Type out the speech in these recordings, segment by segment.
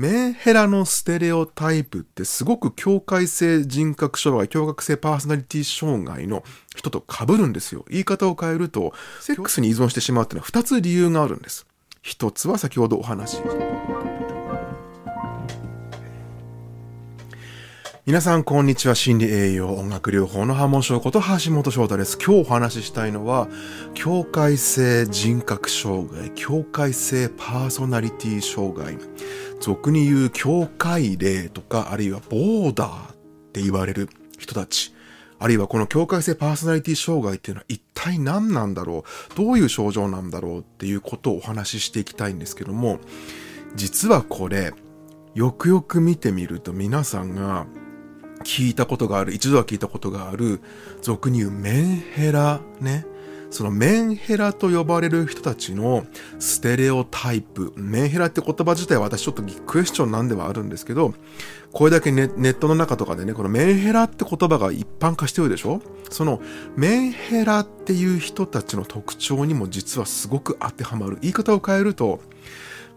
メンヘラのステレオタイプってすごく境界性人格障害、境界性パーソナリティ障害の人と被るんですよ。言い方を変えると、セックスに依存してしまうっていうのは2つ理由があるんです。1つは先ほどお話し皆さん、こんにちは。心理栄養音楽療法のハモショーこと橋本翔太です。今日お話ししたいのは、境界性人格障害、境界性パーソナリティ障害、俗に言う境界例とか、あるいはボーダーって言われる人たち、あるいはこの境界性パーソナリティ障害っていうのは一体何なんだろう？どういう症状なんだろうっていうことをお話ししていきたいんですけども、実はこれ、よくよく見てみると皆さんが聞いたことがある、一度は聞いたことがある、俗に言うメンヘラね。そのメンヘラと呼ばれる人たちのステレオタイプ。メンヘラって言葉自体は私ちょっとクエスチョンなんではあるんですけど、これだけネットの中とかでね、このメンヘラって言葉が一般化してるでしょ？そのメンヘラっていう人たちの特徴にも実はすごく当てはまる。言い方を変えると、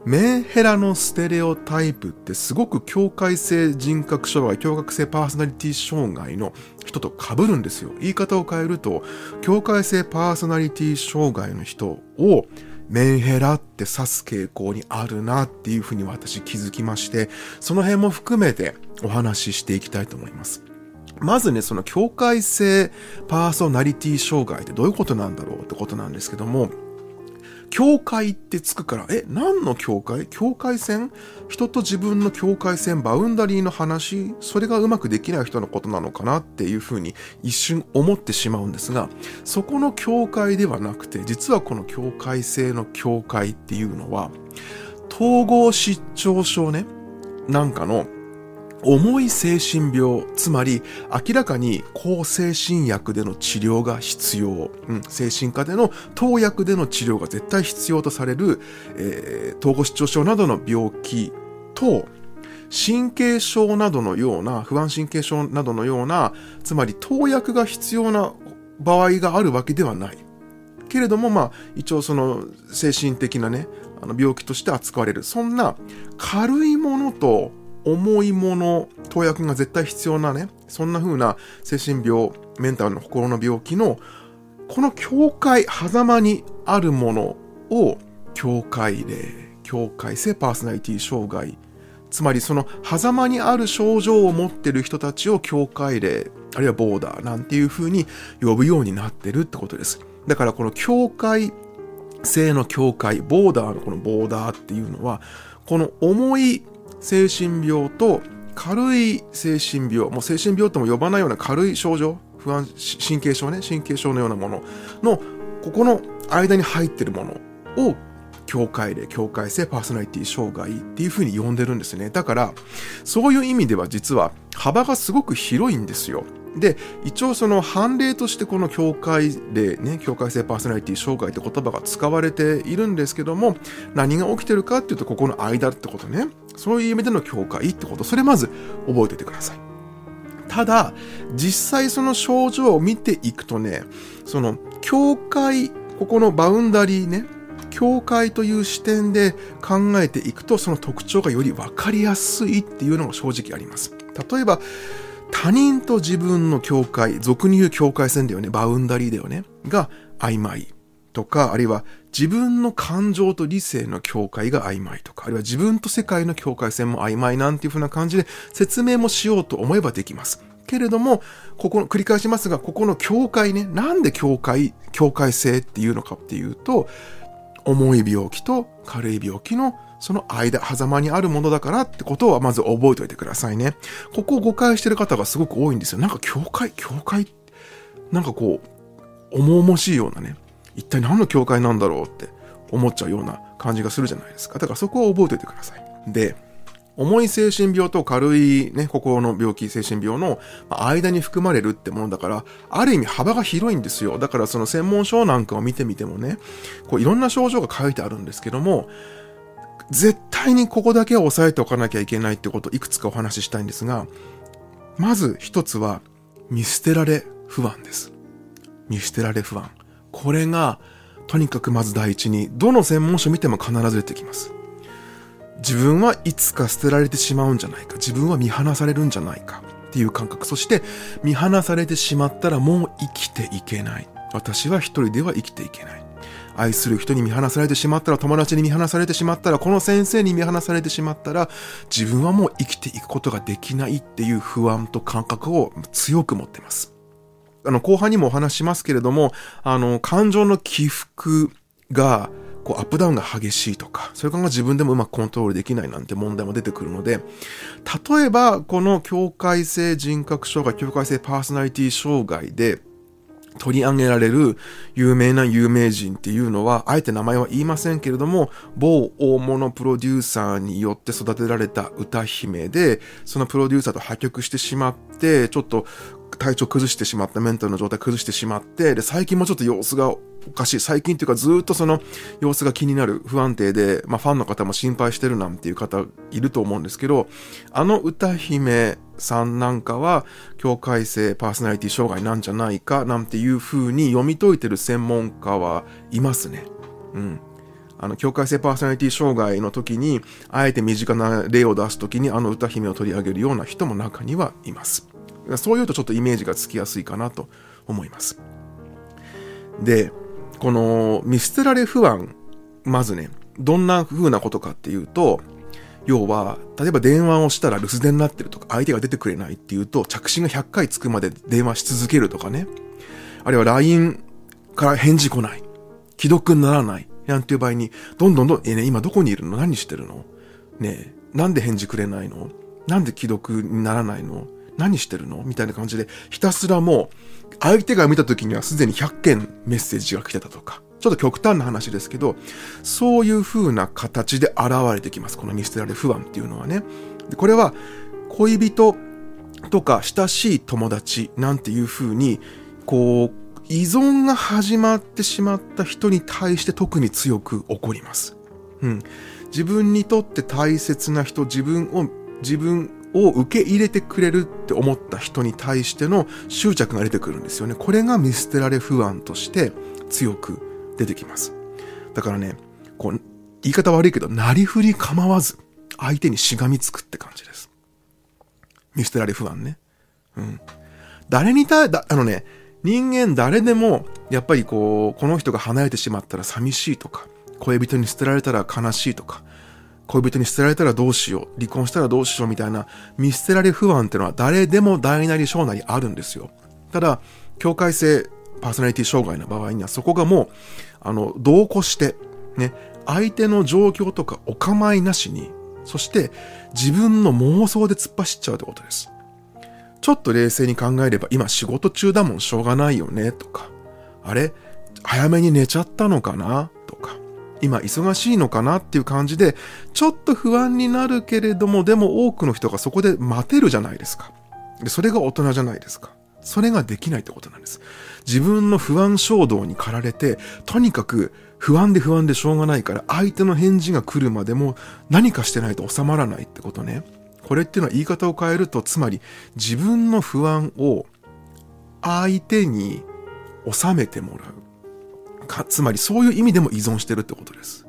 メンヘラのステレオタイプってすごく境界性人格障害、境界性パーソナリティ障害の人と被るんですよ。言い方を変えると、境界性パーソナリティ障害の人をメンヘラって指す傾向にあるなっていうふうに私気づきまして、その辺も含めてお話ししていきたいと思います。まずね、その境界性パーソナリティ障害ってどういうことなんだろうってことなんですけども、境界ってつくから、え、何の境界境界線人と自分の境界線、バウンダリーの話、それがうまくできない人のことなのかなっていうふうに一瞬思ってしまうんですが、そこの境界ではなくて、実はこの境界性の境界っていうのは、統合失調症ね、なんかの重い精神病、つまり明らかに抗精神薬での治療が必要、うん、精神科での投薬での治療が絶対必要とされる、えー、統合失調症などの病気と、神経症などのような、不安神経症などのような、つまり投薬が必要な場合があるわけではない。けれども、まあ、一応その精神的なね、あの病気として扱われる。そんな軽いものと重いもの、投薬が絶対必要なね、そんな風な精神病、メンタルの心の病気の、この境界、狭間にあるものを、境界例、境界性パーソナリティ障害、つまりその狭間にある症状を持ってる人たちを境界例、あるいはボーダーなんていう風に呼ぶようになってるってことです。だからこの境界性の境界、ボーダーのこのボーダーっていうのは、この重い精神病と軽い精神病、もう精神病とも呼ばないような軽い症状、不安、神経症ね、神経症のようなものの、ここの間に入ってるものを境界で境界性パーソナリティ障害っていう風に呼んでるんですね。だから、そういう意味では実は幅がすごく広いんですよ。で、一応その判例としてこの境界例ね、境界性パーソナリティ障害って言葉が使われているんですけども、何が起きてるかっていうと、ここの間ってことね。そういう意味での境界ってこと、それまず覚えておいてください。ただ、実際その症状を見ていくとね、その境界、ここのバウンダリーね、境界という視点で考えていくと、その特徴がより分かりやすいっていうのが正直あります。例えば、他人と自分の境界、俗に言う境界線だよね、バウンダリーだよね、が曖昧とか、あるいは自分の感情と理性の境界が曖昧とか、あるいは自分と世界の境界線も曖昧なんていう風な感じで説明もしようと思えばできます。けれども、ここの、繰り返しますが、ここの境界ね、なんで境界、境界性っていうのかっていうと、重い病気と軽い病気のその間、狭間にあるものだからってことはまず覚えておいてくださいね。ここを誤解してる方がすごく多いんですよ。なんか教会、教会、なんかこう、重々しいようなね、一体何の教会なんだろうって思っちゃうような感じがするじゃないですか。だからそこを覚えておいてください。で、重い精神病と軽いね、心の病気、精神病の間に含まれるってものだから、ある意味幅が広いんですよ。だからその専門書なんかを見てみてもね、こういろんな症状が書いてあるんですけども、絶対にここだけは押さえておかなきゃいけないってことをいくつかお話ししたいんですが、まず一つは見捨てられ不安です。見捨てられ不安。これが、とにかくまず第一に、どの専門書見ても必ず出てきます。自分はいつか捨てられてしまうんじゃないか。自分は見放されるんじゃないか。っていう感覚。そして、見放されてしまったらもう生きていけない。私は一人では生きていけない。愛する人に見放されてしまったら、友達に見放されてしまったら、この先生に見放されてしまったら、自分はもう生きていくことができないっていう不安と感覚を強く持ってます。あの、後半にもお話しますけれども、あの、感情の起伏が、こう、アップダウンが激しいとか、それから自分でもうまくコントロールできないなんて問題も出てくるので、例えば、この境界性人格障害、境界性パーソナリティ障害で、取り上げられる有名な有名人っていうのは、あえて名前は言いませんけれども、某大物プロデューサーによって育てられた歌姫で、そのプロデューサーと破局してしまって、ちょっと体調崩してしまった、メンタルの状態崩してしまって、で、最近もちょっと様子がおかしい。最近っていうかずっとその様子が気になる、不安定で、まあファンの方も心配してるなんていう方いると思うんですけど、あの歌姫さんなんかは、境界性パーソナリティ障害なんじゃないかなんていう風に読み解いてる専門家はいますね。うん。あの、境界性パーソナリティ障害の時に、あえて身近な例を出す時にあの歌姫を取り上げるような人も中にはいます。そういうとちょっとイメージがつきやすいかなと思います。で、この見捨てられ不安、まずね、どんな風なことかっていうと、要は、例えば電話をしたら留守電になってるとか、相手が出てくれないっていうと、着信が100回つくまで電話し続けるとかね。あるいは LINE から返事来ない。既読にならない。なんていう場合に、どんどんどん、えね、今どこにいるの？何してるの？ね、なんで返事くれないの？なんで既読にならないの？何してるの？みたいな感じで、ひたすらもう、相手が見た時にはすでに100件メッセージが来てたとか、ちょっと極端な話ですけど、そういう風な形で現れてきます。この見捨てられ不安っていうのはね。でこれは、恋人とか親しい友達なんていう風に、こう、依存が始まってしまった人に対して特に強く起こります。うん。自分にとって大切な人、自分を、自分を受け入れてくれるって思った人に対しての執着が出てくるんですよね。これが見捨てられ不安として強く出てきます。だからね、こう、言い方悪いけど、なりふり構わず、相手にしがみつくって感じです。見捨てられ不安ね。うん。誰に対、だ、あのね、人間誰でも、やっぱりこう、この人が離れてしまったら寂しいとか、恋人に捨てられたら悲しいとか、恋人に捨てられたらどうしよう、離婚したらどうしようみたいな見捨てられ不安っていうのは誰でも大なり小なりあるんですよ。ただ、境界性パーソナリティ障害の場合にはそこがもう、あの、同行して、ね、相手の状況とかお構いなしに、そして自分の妄想で突っ走っちゃうってことです。ちょっと冷静に考えれば今仕事中だもんしょうがないよねとか、あれ早めに寝ちゃったのかなとか、今忙しいのかなっていう感じで、ちょっと不安になるけれども、でも多くの人がそこで待てるじゃないですか。で、それが大人じゃないですか。それができないってことなんです。自分の不安衝動に駆られて、とにかく不安で不安でしょうがないから、相手の返事が来るまでも何かしてないと収まらないってことね。これっていうのは言い方を変えると、つまり自分の不安を相手に収めてもらう。か、つまりそういう意味でも依存してるってことです。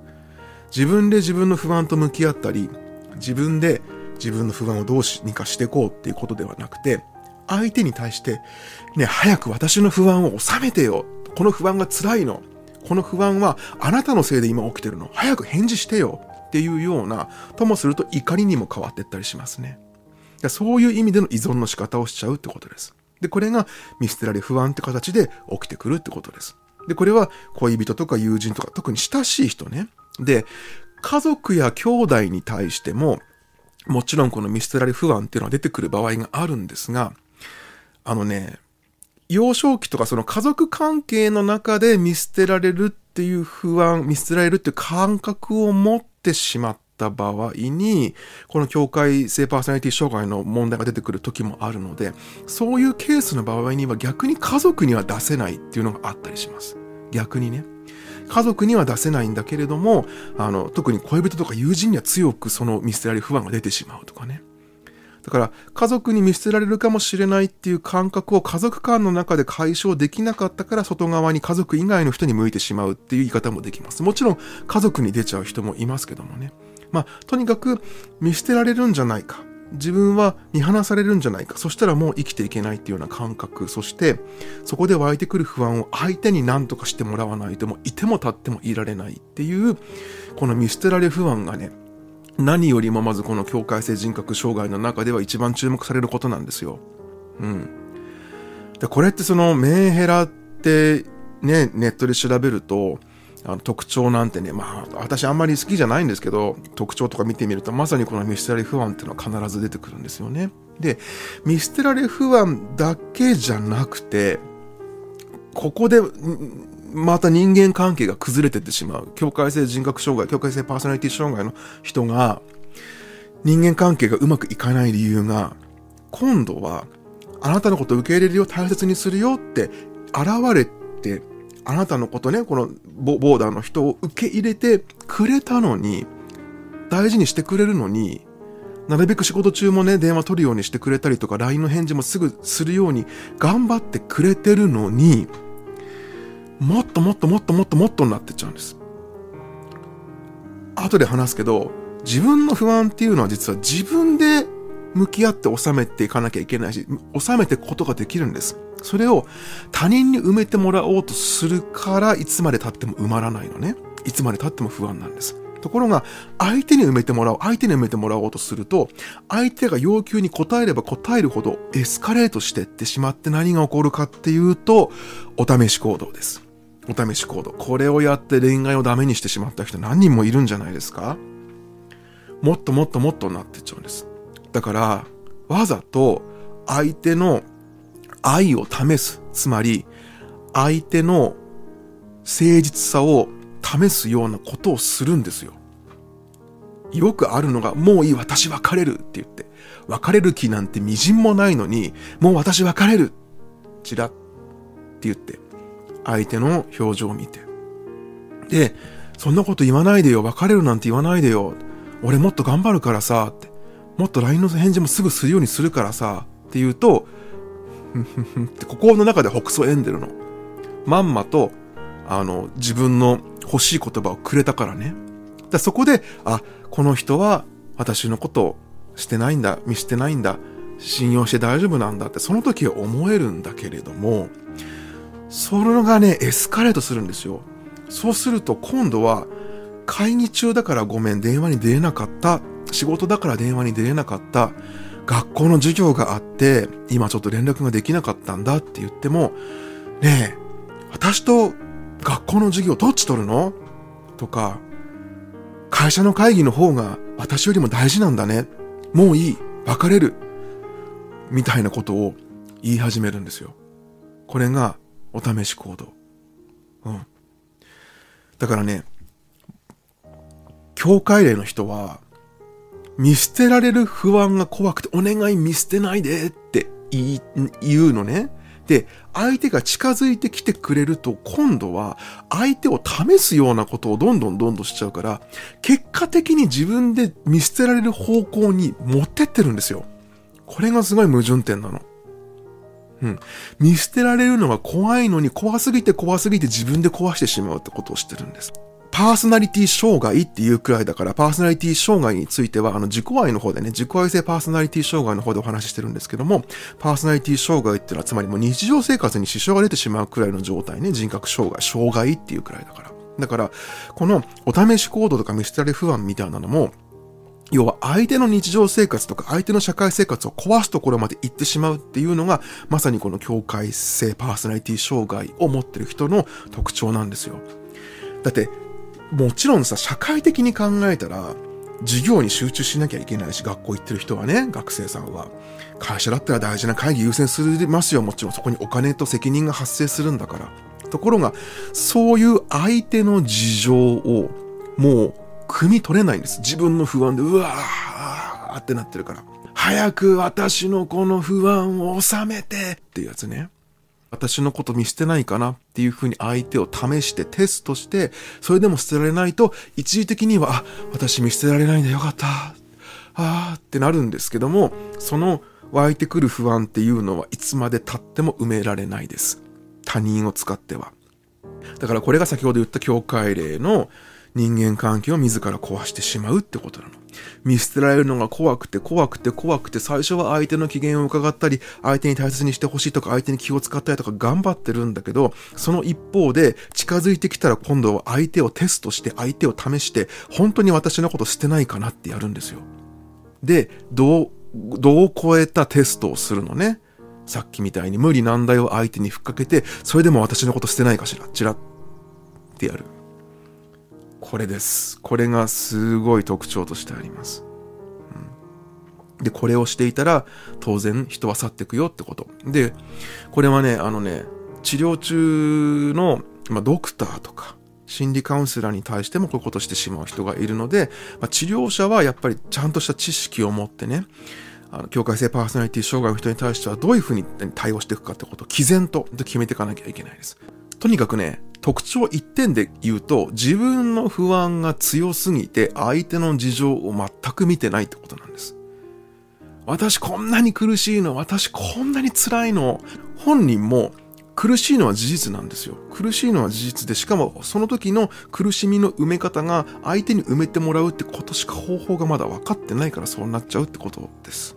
自分で自分の不安と向き合ったり、自分で自分の不安をどうにかしていこうっていうことではなくて、相手に対して、ね、早く私の不安を収めてよ。この不安が辛いの。この不安はあなたのせいで今起きてるの。早く返事してよ。っていうような、ともすると怒りにも変わっていったりしますね。そういう意味での依存の仕方をしちゃうってことです。で、これが見捨てられ不安って形で起きてくるってことです。で、これは恋人とか友人とか、特に親しい人ね。で、家族や兄弟に対しても、もちろんこの見捨てられ不安っていうのは出てくる場合があるんですが、あのね、幼少期とかその家族関係の中で見捨てられるっていう不安、見捨てられるっていう感覚を持ってしまった場合に、この境界性パーソナリティ障害の問題が出てくる時もあるので、そういうケースの場合には逆に家族には出せないっていうのがあったりします。逆にね。家族には出せないんだけれども、あの、特に恋人とか友人には強くその見捨てられる不安が出てしまうとかね。だから家族に見捨てられるかもしれないっていう感覚を家族間の中で解消できなかったから外側に家族以外の人に向いてしまうっていう言い方もできます。もちろん家族に出ちゃう人もいますけどもね。まあ、とにかく見捨てられるんじゃないか。自分は見放されるんじゃないか。そしたらもう生きていけないっていうような感覚。そして、そこで湧いてくる不安を相手に何とかしてもらわないとも、いても立ってもいられないっていう、この見捨てられ不安がね、何よりもまずこの境界性人格障害の中では一番注目されることなんですよ。うん。で、これってそのメンヘラってね、ネットで調べると、あの特徴なんてね、まあ、私あんまり好きじゃないんですけど、特徴とか見てみると、まさにこの見捨てられ不安っていうのは必ず出てくるんですよね。で、見捨てられ不安だけじゃなくて、ここで、また人間関係が崩れてってしまう。境界性人格障害、境界性パーソナリティ障害の人が、人間関係がうまくいかない理由が、今度は、あなたのことを受け入れるよ、大切にするよって現れて、あなたのことね、このボーダーの人を受け入れてくれたのに、大事にしてくれるのに、なるべく仕事中もね、電話取るようにしてくれたりとか、LINE の返事もすぐするように頑張ってくれてるのに、もっともっともっともっともっとになってっちゃうんです。後で話すけど、自分の不安っていうのは実は自分で向き合って収めていかなきゃいけないし、収めていくことができるんです。それを他人に埋めてもらおうとするから、いつまで経っても埋まらないのね。いつまで経っても不安なんです。ところが、相手に埋めてもらおう、相手に埋めてもらおうとすると、相手が要求に応えれば応えるほどエスカレートしていってしまって何が起こるかっていうと、お試し行動です。お試し行動。これをやって恋愛をダメにしてしまった人何人もいるんじゃないですかもっともっともっとなってっちゃうんです。だから、わざと相手の愛を試す。つまり、相手の誠実さを試すようなことをするんですよ。よくあるのが、もういい、私別れるって言って、別れる気なんて微塵もないのに、もう私別れるチラって言って、相手の表情を見て。で、そんなこと言わないでよ、別れるなんて言わないでよ。俺もっと頑張るからさ、って。もっと LINE の返事もすぐするようにするからさ、って言うと、って心の中で北総エンデルの。まんまと、あの、自分の欲しい言葉をくれたからね。だそこで、あ、この人は私のことをしてないんだ、見捨てないんだ、信用して大丈夫なんだってその時思えるんだけれども、それがね、エスカレートするんですよ。そうすると今度は、会議中だからごめん、電話に出れなかった。仕事だから電話に出れなかった。学校の授業があって、今ちょっと連絡ができなかったんだって言っても、ねえ、私と学校の授業どっち取るの？とか、会社の会議の方が私よりも大事なんだね。もういい。別れる。みたいなことを言い始めるんですよ。これがお試し行動。うん。だからね、教会例の人は、見捨てられる不安が怖くて、お願い見捨てないでって言うのね。で、相手が近づいてきてくれると、今度は相手を試すようなことをどんどんどんどんしちゃうから、結果的に自分で見捨てられる方向に持ってってるんですよ。これがすごい矛盾点なの。うん。見捨てられるのが怖いのに怖すぎて怖すぎて自分で壊してしまうってことをしてるんです。パーソナリティ障害っていうくらいだから、パーソナリティ障害については、あの、自己愛の方でね、自己愛性パーソナリティ障害の方でお話ししてるんですけども、パーソナリティ障害っていうのは、つまりもう日常生活に支障が出てしまうくらいの状態ね、人格障害、障害っていうくらいだから。だから、このお試し行動とか見捨てられ不安みたいなのも、要は相手の日常生活とか相手の社会生活を壊すところまで行ってしまうっていうのが、まさにこの境界性パーソナリティ障害を持ってる人の特徴なんですよ。だって、もちろんさ、社会的に考えたら、授業に集中しなきゃいけないし、学校行ってる人はね、学生さんは。会社だったら大事な会議優先するますよ。もちろんそこにお金と責任が発生するんだから。ところが、そういう相手の事情を、もう、汲み取れないんです。自分の不安で、うわーってなってるから。早く私のこの不安を収めてっていうやつね。私のこと見捨てないかなっていうふうに相手を試してテストして、それでも捨てられないと、一時的には、あ、私見捨てられないんだよかった。あーってなるんですけども、その湧いてくる不安っていうのはいつまで経っても埋められないです。他人を使っては。だからこれが先ほど言った境界例の人間関係を自ら壊してしまうってことなの。見捨てられるのが怖くて怖くて怖くて最初は相手の機嫌を伺ったり相手に大切にしてほしいとか相手に気を使ったりとか頑張ってるんだけどその一方で近づいてきたら今度は相手をテストして相手を試して本当に私のこと捨てないかなってやるんですよ。で、どう、どう超えたテストをするのね？さっきみたいに無理難題を相手にふっかけてそれでも私のこと捨てないかしら？チラッってやる。これです。これがすごい特徴としてあります。うん、で、これをしていたら、当然人は去っていくよってこと。で、これはね、あのね、治療中の、まあ、ドクターとか、心理カウンセラーに対してもこういうことしてしまう人がいるので、まあ、治療者はやっぱりちゃんとした知識を持ってね、あの境界性パーソナリティ障害の人に対してはどういうふうに対応していくかってことを毅然と決めていかなきゃいけないです。とにかくね、特徴一点で言うと、自分の不安が強すぎて相手の事情を全く見てないってことなんです。私こんなに苦しいの、私こんなに辛いの、本人も苦しいのは事実なんですよ。苦しいのは事実で、しかもその時の苦しみの埋め方が相手に埋めてもらうってことしか方法がまだ分かってないからそうなっちゃうってことです。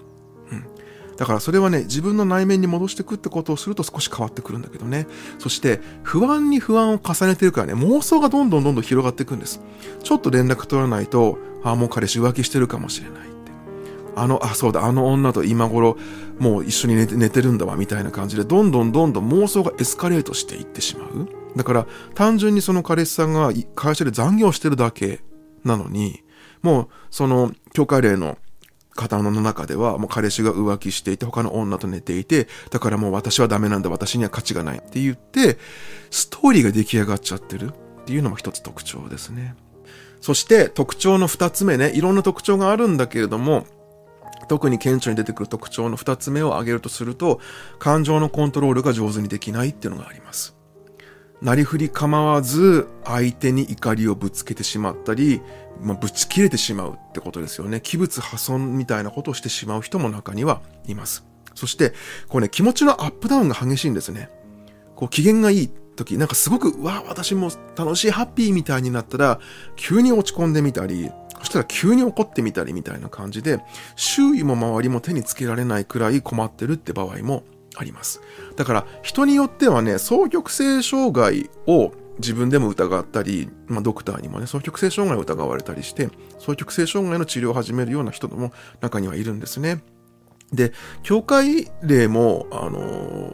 だからそれはね、自分の内面に戻していくってことをすると少し変わってくるんだけどね。そして、不安に不安を重ねてるからね、妄想がどんどんどんどん広がっていくんです。ちょっと連絡取らないと、ああ、もう彼氏浮気してるかもしれないって。あの、あ、そうだ、あの女と今頃、もう一緒に寝て寝てるんだわ、みたいな感じで、どんどんどんどん妄想がエスカレートしていってしまう。だから、単純にその彼氏さんが会社で残業してるだけなのに、もう、その、教会例の方の中では、もう彼氏が浮気していて、他の女と寝ていて、だからもう私はダメなんだ、私には価値がないって言って、ストーリーが出来上がっちゃってるっていうのも一つ特徴ですね。そして特徴の二つ目ね、いろんな特徴があるんだけれども、特に顕著に出てくる特徴の二つ目を挙げるとすると、感情のコントロールが上手にできないっていうのがあります。なりふり構わず相手に怒りをぶつけてしまったり、まあ、ぶち切れてしまうってことですよね。器物破損みたいなことをしてしまう人も中にはいます。そして、こうね、気持ちのアップダウンが激しいんですね。こう、機嫌がいい時、なんかすごく、わあ、私も楽しい、ハッピーみたいになったら、急に落ち込んでみたり、そしたら急に怒ってみたりみたいな感じで、周囲も周りも手につけられないくらい困ってるって場合もあります。だから人によってはね、双極性障害を自分でも疑ったり、まあ、ドクターにもね、双極性障害を疑われたりして、双極性障害の治療を始めるような人も中にはいるんですね。で、境界例も、あのー、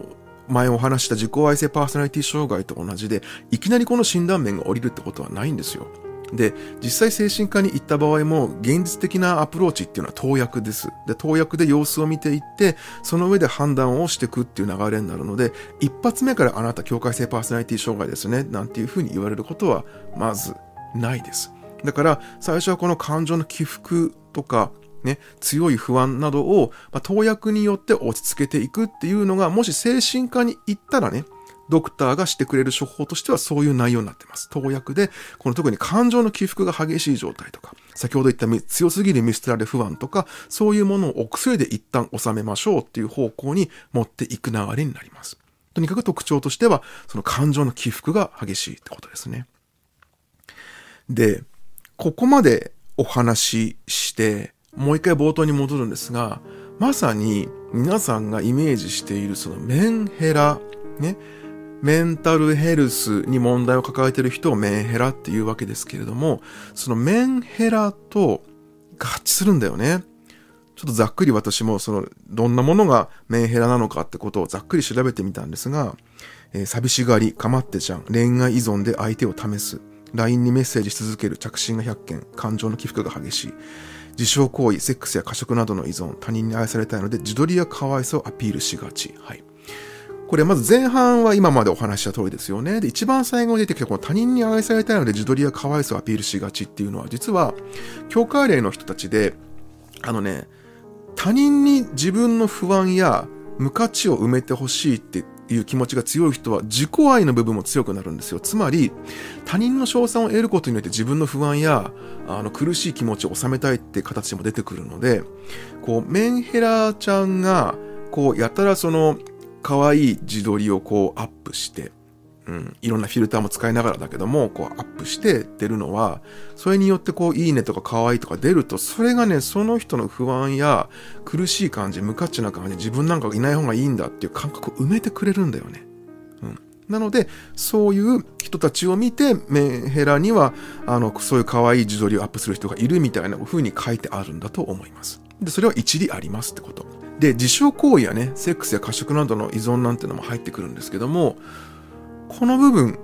前お話した自己愛性パーソナリティ障害と同じで、いきなりこの診断面が降りるってことはないんですよ。で、実際精神科に行った場合も、現実的なアプローチっていうのは投薬です。で、投薬で様子を見ていって、その上で判断をしていくっていう流れになるので、一発目からあなた境界性パーソナリティ障害ですね、なんていうふうに言われることは、まずないです。だから、最初はこの感情の起伏とか、ね、強い不安などを、まあ、投薬によって落ち着けていくっていうのが、もし精神科に行ったらね、ドクターがしてくれる処方としてはそういう内容になっています。投薬で、この特に感情の起伏が激しい状態とか、先ほど言った強すぎる見捨てられ不安とか、そういうものをお薬で一旦収めましょうっていう方向に持っていく流れになります。とにかく特徴としては、その感情の起伏が激しいってことですね。で、ここまでお話しして、もう一回冒頭に戻るんですが、まさに皆さんがイメージしているそのメンヘラ、ね、メンタルヘルスに問題を抱えている人をメンヘラっていうわけですけれども、そのメンヘラと合致するんだよね。ちょっとざっくり私もその、どんなものがメンヘラなのかってことをざっくり調べてみたんですが、えー、寂しがり、かまってちゃん、恋愛依存で相手を試す、LINE にメッセージし続ける着信が100件、感情の起伏が激しい、自傷行為、セックスや過食などの依存、他人に愛されたいので自撮りや可愛さをアピールしがち。はい。これまず前半は今までお話した通りですよね。で、一番最後に出てきたこの他人に愛されたいので自撮りや可愛さをアピールしがちっていうのは実は、教会例の人たちで、あのね、他人に自分の不安や無価値を埋めてほしいっていう気持ちが強い人は自己愛の部分も強くなるんですよ。つまり、他人の称賛を得ることによって自分の不安やあの苦しい気持ちを収めたいって形も出てくるので、こう、メンヘラちゃんが、こう、やたらその、可愛い自撮りをこうアップして、うん、いろんなフィルターも使いながらだけども、こうアップして出るのは、それによってこう、いいねとか可愛いとか出ると、それがね、その人の不安や苦しい感じ、無価値な感じ、自分なんかいない方がいいんだっていう感覚を埋めてくれるんだよね。うん。なので、そういう人たちを見て、メンヘラには、あの、そういう可愛い自撮りをアップする人がいるみたいな風に書いてあるんだと思います。で、それは一理ありますってこと。で、自傷行為やね、セックスや過食などの依存なんてのも入ってくるんですけども、この部分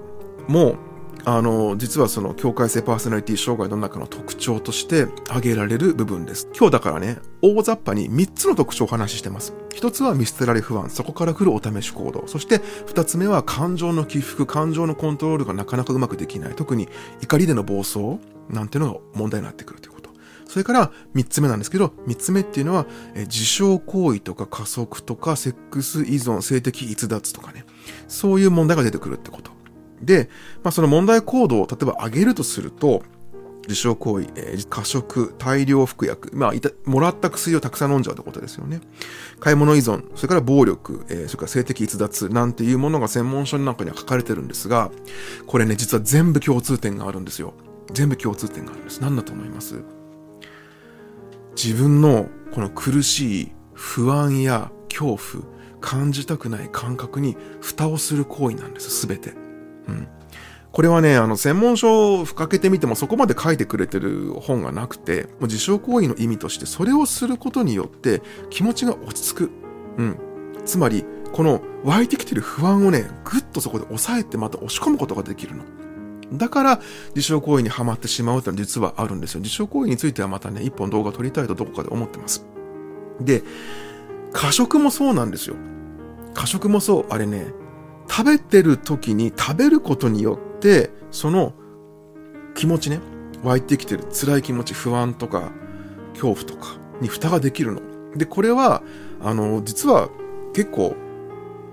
も、あの、実はその境界性パーソナリティ障害の中の特徴として挙げられる部分です。今日だからね、大雑把に3つの特徴をお話ししてます。1つは見捨てられ不安、そこから来るお試し行動。そして2つ目は感情の起伏、感情のコントロールがなかなかうまくできない。特に怒りでの暴走なんていうのが問題になってくるということ。それから3つ目なんですけど、3つ目っていうのは、え自傷行為とか加速とかセックス依存、性的逸脱とかね。そういう問題が出てくるってこと。で、まあ、その問題行動を例えば上げるとすると、自傷行為、えー、過食、大量服薬、まあいた、もらった薬をたくさん飲んじゃうってことですよね。買い物依存、それから暴力、えー、それから性的逸脱なんていうものが専門書の中には書かれてるんですが、これね、実は全部共通点があるんですよ。全部共通点があるんです。何だと思います？自分のこの苦しい不安や恐怖、感じたくない感覚に蓋をする行為なんです、すべて。うん。これはね、あの、専門書をふかけてみてもそこまで書いてくれてる本がなくて、もう自傷行為の意味としてそれをすることによって気持ちが落ち着く。うん。つまり、この湧いてきてる不安をね、ぐっとそこで抑えてまた押し込むことができるの。だから、自傷行為にはまってしまうってのは実はあるんですよ。自傷行為についてはまたね、一本動画撮りたいとどこかで思ってます。で、過食もそうなんですよ。過食もそう。あれね、食べてる時に食べることによって、その気持ちね、湧いてきてる辛い気持ち、不安とか、恐怖とかに蓋ができるの。で、これは、あの、実は結構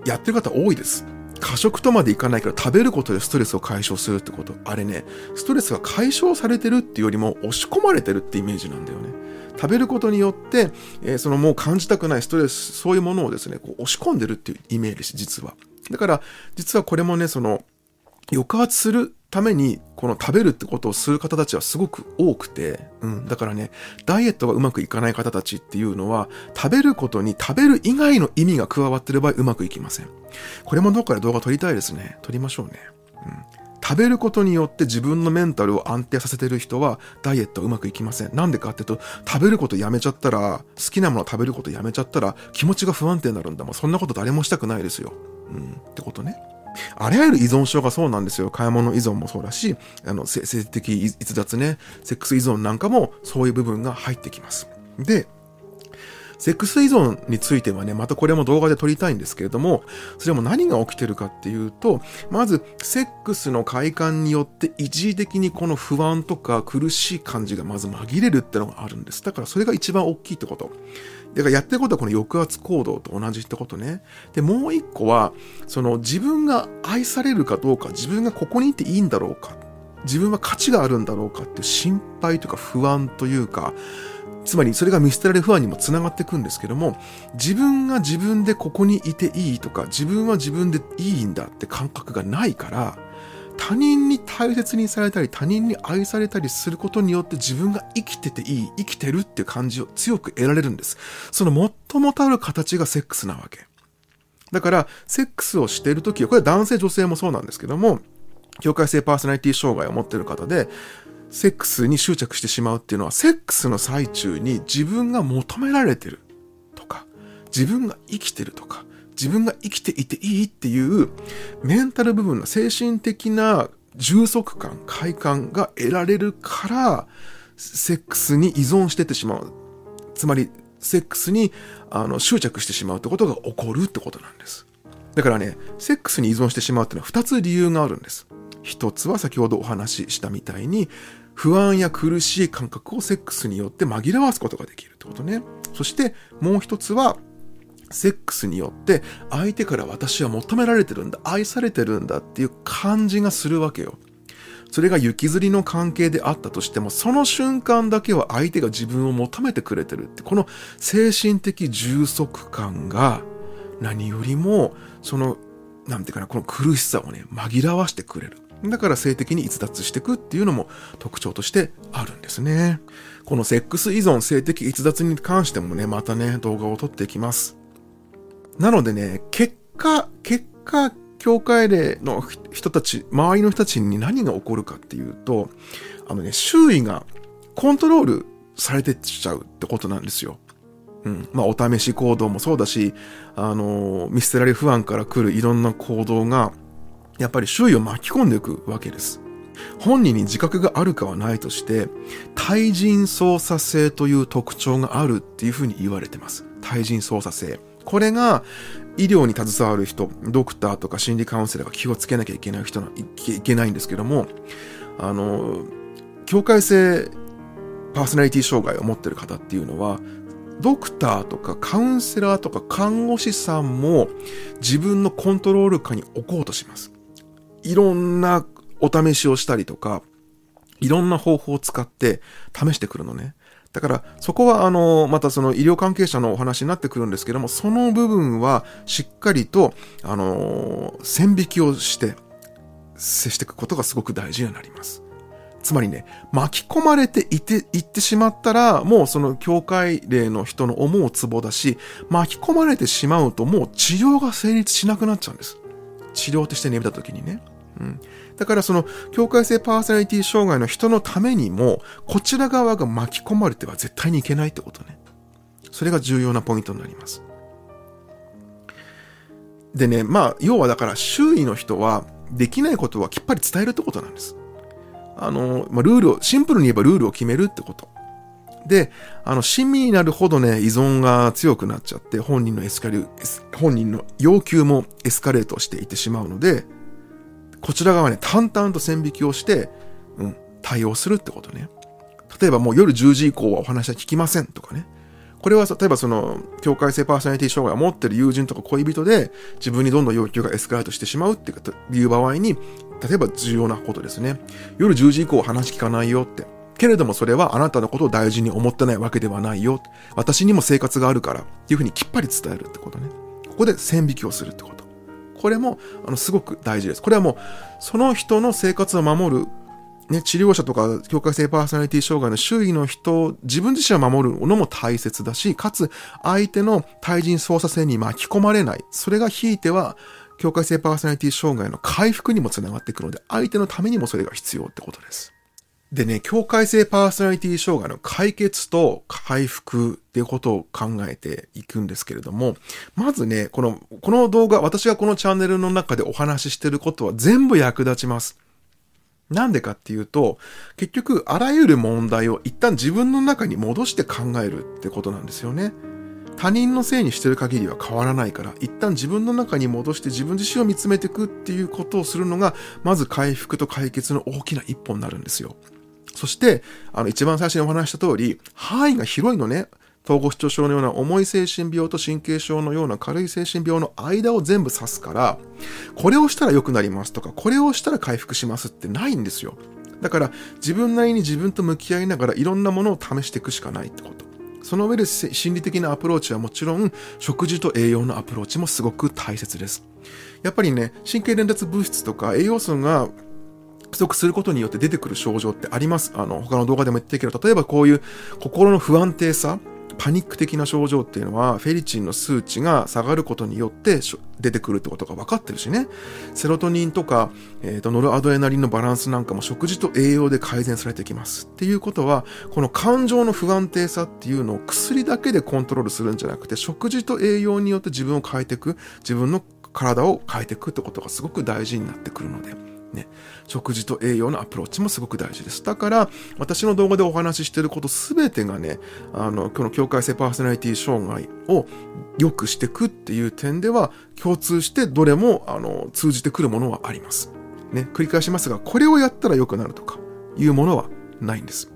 やってる方多いです。過食とまでいかないけど食べることでストレスを解消するってこと。あれね、ストレスが解消されてるっていうよりも押し込まれてるってイメージなんだよね。食べることによって、えー、そのもう感じたくないストレス、そういうものをですね、こう押し込んでるっていうイメージ、実は。だから、実はこれもね、その、抑圧するために、この食べるってことをする方たちはすごく多くて、うん。だからね、ダイエットがうまくいかない方たちっていうのは、食べることに食べる以外の意味が加わってる場合うまくいきません。これもどっかで動画撮りたいですね。撮りましょうね。うん。食べることによって自分のメンタルを安定させてる人はダイエットうまくいきません。なんでかっていうと、食べることやめちゃったら、好きなもの食べることやめちゃったら気持ちが不安定になるんだもん。そんなこと誰もしたくないですよ。うん。ってことね。あらゆる依存症がそうなんですよ。買い物依存もそうだし、あの、性的逸脱ね、セックス依存なんかもそういう部分が入ってきます。で、セックス依存についてはね、またこれも動画で撮りたいんですけれども、それも何が起きてるかっていうと、まず、セックスの快感によって一時的にこの不安とか苦しい感じがまず紛れるってのがあるんです。だからそれが一番大きいってこと。だからやってることはこの抑圧行動と同じってことね。で、もう一個は、その自分が愛されるかどうか、自分がここにいていいんだろうか、自分は価値があるんだろうかっていう心配とか不安というか、つまりそれが見捨てられ不安にもつながっていくんですけども、自分が自分でここにいていいとか、自分は自分でいいんだって感覚がないから、他人に大切にされたり、他人に愛されたりすることによって自分が生きてていい、生きてるっていう感じを強く得られるんです。その最もたる形がセックスなわけ。だから、セックスをしているときは、これは男性女性もそうなんですけども、境界性パーソナリティ障害を持っている方で、セックスに執着してしまうっていうのは、セックスの最中に自分が求められてるとか、自分が生きてるとか、自分が生きていていいっていうメンタル部分の精神的な充足感、快感が得られるから、セックスに依存してってしまう。つまり、セックスにあの執着してしまうってことが起こるってことなんです。だからね、セックスに依存してしまうっていうのは二つ理由があるんです。一つは先ほどお話ししたみたいに、不安や苦しい感覚をセックスによって紛らわすことができるってことね。そしてもう一つは、セックスによって相手から私は求められてるんだ、愛されてるんだっていう感じがするわけよ。それが行きずりの関係であったとしても、その瞬間だけは相手が自分を求めてくれてるって、この精神的充足感が何よりも、そのなんていうかな、この苦しさをね、紛らわしてくれる。だから性的に逸脱していくっていうのも特徴としてあるんですね。このセックス依存、性的逸脱に関してもね、またね、動画を撮っていきます。なのでね、結果、結果、教会での人たち、周りの人たちに何が起こるかっていうと、あのね、周囲がコントロールされてっちゃうってことなんですよ。うん。まあ、お試し行動もそうだし、あの、見捨てられ不安から来るいろんな行動が、やっぱり周囲を巻き込んでいくわけです。本人に自覚があるかはないとして、対人操作性という特徴があるっていうふうに言われてます。対人操作性。これが医療に携わる人、ドクターとか心理カウンセラーが気をつけなきゃいけない人の、いけないんですけども、あの、境界性パーソナリティ障害を持ってる方っていうのは、ドクターとかカウンセラーとか看護師さんも自分のコントロール下に置こうとします。いろんなお試しをしたりとか、いろんな方法を使って試してくるのね。だから、そこは、あの、またその医療関係者のお話になってくるんですけども、その部分はしっかりと、あの、線引きをして接していくことがすごく大事になります。つまりね、巻き込まれていて、いってしまったら、もうその教会例の人の思うツボだし、巻き込まれてしまうともう治療が成立しなくなっちゃうんです。治療としてね、見たときにね。うん。だからその、境界性パーソナリティ障害の人のためにも、こちら側が巻き込まれては絶対にいけないってことね。それが重要なポイントになります。でね、まあ、要はだから周囲の人は、できないことはきっぱり伝えるってことなんです。あの、まあ、ルールを、シンプルに言えばルールを決めるってこと。で、あの、親身になるほどね、依存が強くなっちゃって、本人のエスカレ、本人の要求もエスカレートしていってしまうので、こちら側ね、淡々と線引きをして、うん、対応するってことね。例えばもう夜10時以降はお話は聞きませんとかね。これは例えばその、境界性パーソナリティ障害を持ってる友人とか恋人で、自分にどんどん要求がエスカレートしてしまうっていう場合に、例えば重要なことですね。夜10時以降話聞かないよって。けれどもそれはあなたのことを大事に思ってないわけではないよ。私にも生活があるからっていうふうにきっぱり伝えるってことね。ここで線引きをするってこと。これも、あの、すごく大事です。これはもう、その人の生活を守る、ね、治療者とか、境界性パーソナリティ障害の周囲の人、自分自身を守るのも大切だし、かつ、相手の対人操作性に巻き込まれない。それがひいては、境界性パーソナリティ障害の回復にもつながってくるので、相手のためにもそれが必要ってことです。でね、境界性パーソナリティ障害の解決と回復っていうことを考えていくんですけれども、まずね、この、この動画、私がこのチャンネルの中でお話ししてることは全部役立ちます。なんでかっていうと、結局、あらゆる問題を一旦自分の中に戻して考えるってことなんですよね。他人のせいにしてる限りは変わらないから、一旦自分の中に戻して自分自身を見つめていくっていうことをするのが、まず回復と解決の大きな一歩になるんですよ。そして、あの、一番最初にお話した通り、範囲が広いのね。統合失調症のような重い精神病と神経症のような軽い精神病の間を全部指すから、これをしたら良くなりますとか、これをしたら回復しますってないんですよ。だから、自分なりに自分と向き合いながらいろんなものを試していくしかないってこと。その上で心理的なアプローチはもちろん、食事と栄養のアプローチもすごく大切です。やっぱりね、神経伝達物質とか栄養素が足することによって出てくる症状ってあります。あの、他の動画でも言ってるけど、例えばこういう心の不安定さ、パニック的な症状っていうのは、フェリチンの数値が下がることによって出てくるってことが分かってるしね。セロトニンとか、えー、とノルアドレナリンのバランスなんかも食事と栄養で改善されてきます。っていうことは、この感情の不安定さっていうのを薬だけでコントロールするんじゃなくて、食事と栄養によって自分を変えていく、自分の体を変えていくってことがすごく大事になってくるので。ね、食事と栄養のアプローチもすごく大事です。だから、私の動画でお話ししていることすべてがね、あの、この境界性パーソナリティ障害を良くしていくっていう点では、共通してどれも、あの、通じてくるものはあります。ね、繰り返しますが、これをやったら良くなるとかいうものはないんです。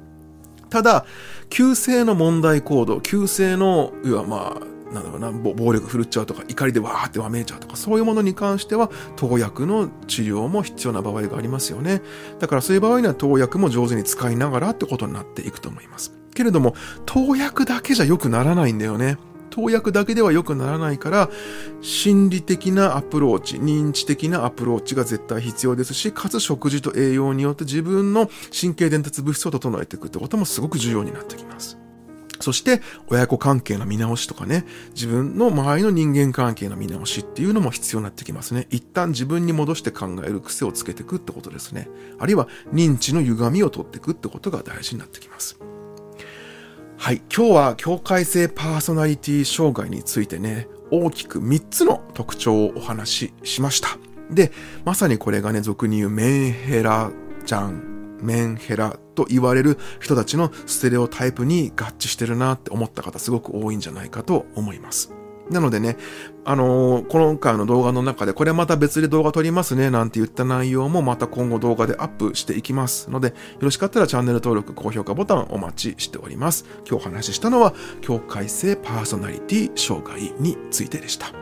ただ、急性の問題行動、急性の、いわまあ、なんだろうな、暴力振るっちゃうとか、怒りでわーってわめいちゃうとか、そういうものに関しては、投薬の治療も必要な場合がありますよね。だからそういう場合には投薬も上手に使いながらってことになっていくと思います。けれども、投薬だけじゃ良くならないんだよね。投薬だけでは良くならないから、心理的なアプローチ、認知的なアプローチが絶対必要ですし、かつ食事と栄養によって自分の神経伝達物質を整えていくってこともすごく重要になってきます。そして、親子関係の見直しとかね、自分の周りの人間関係の見直しっていうのも必要になってきますね。一旦自分に戻して考える癖をつけていくってことですね。あるいは認知の歪みを取っていくってことが大事になってきます。はい。今日は境界性パーソナリティ障害についてね、大きく3つの特徴をお話ししました。で、まさにこれがね、俗に言うメンヘラじゃん、メンヘラと言われる人たちのステレオタイプに合致してるなって思った方すごく多いんじゃないかと思います。なのでね、あのー、今回の動画の中で、これまた別で動画撮りますね、なんて言った内容もまた今後動画でアップしていきますので、よろしかったらチャンネル登録、高評価ボタンお待ちしております。今日お話ししたのは、境界性パーソナリティ障害についてでした。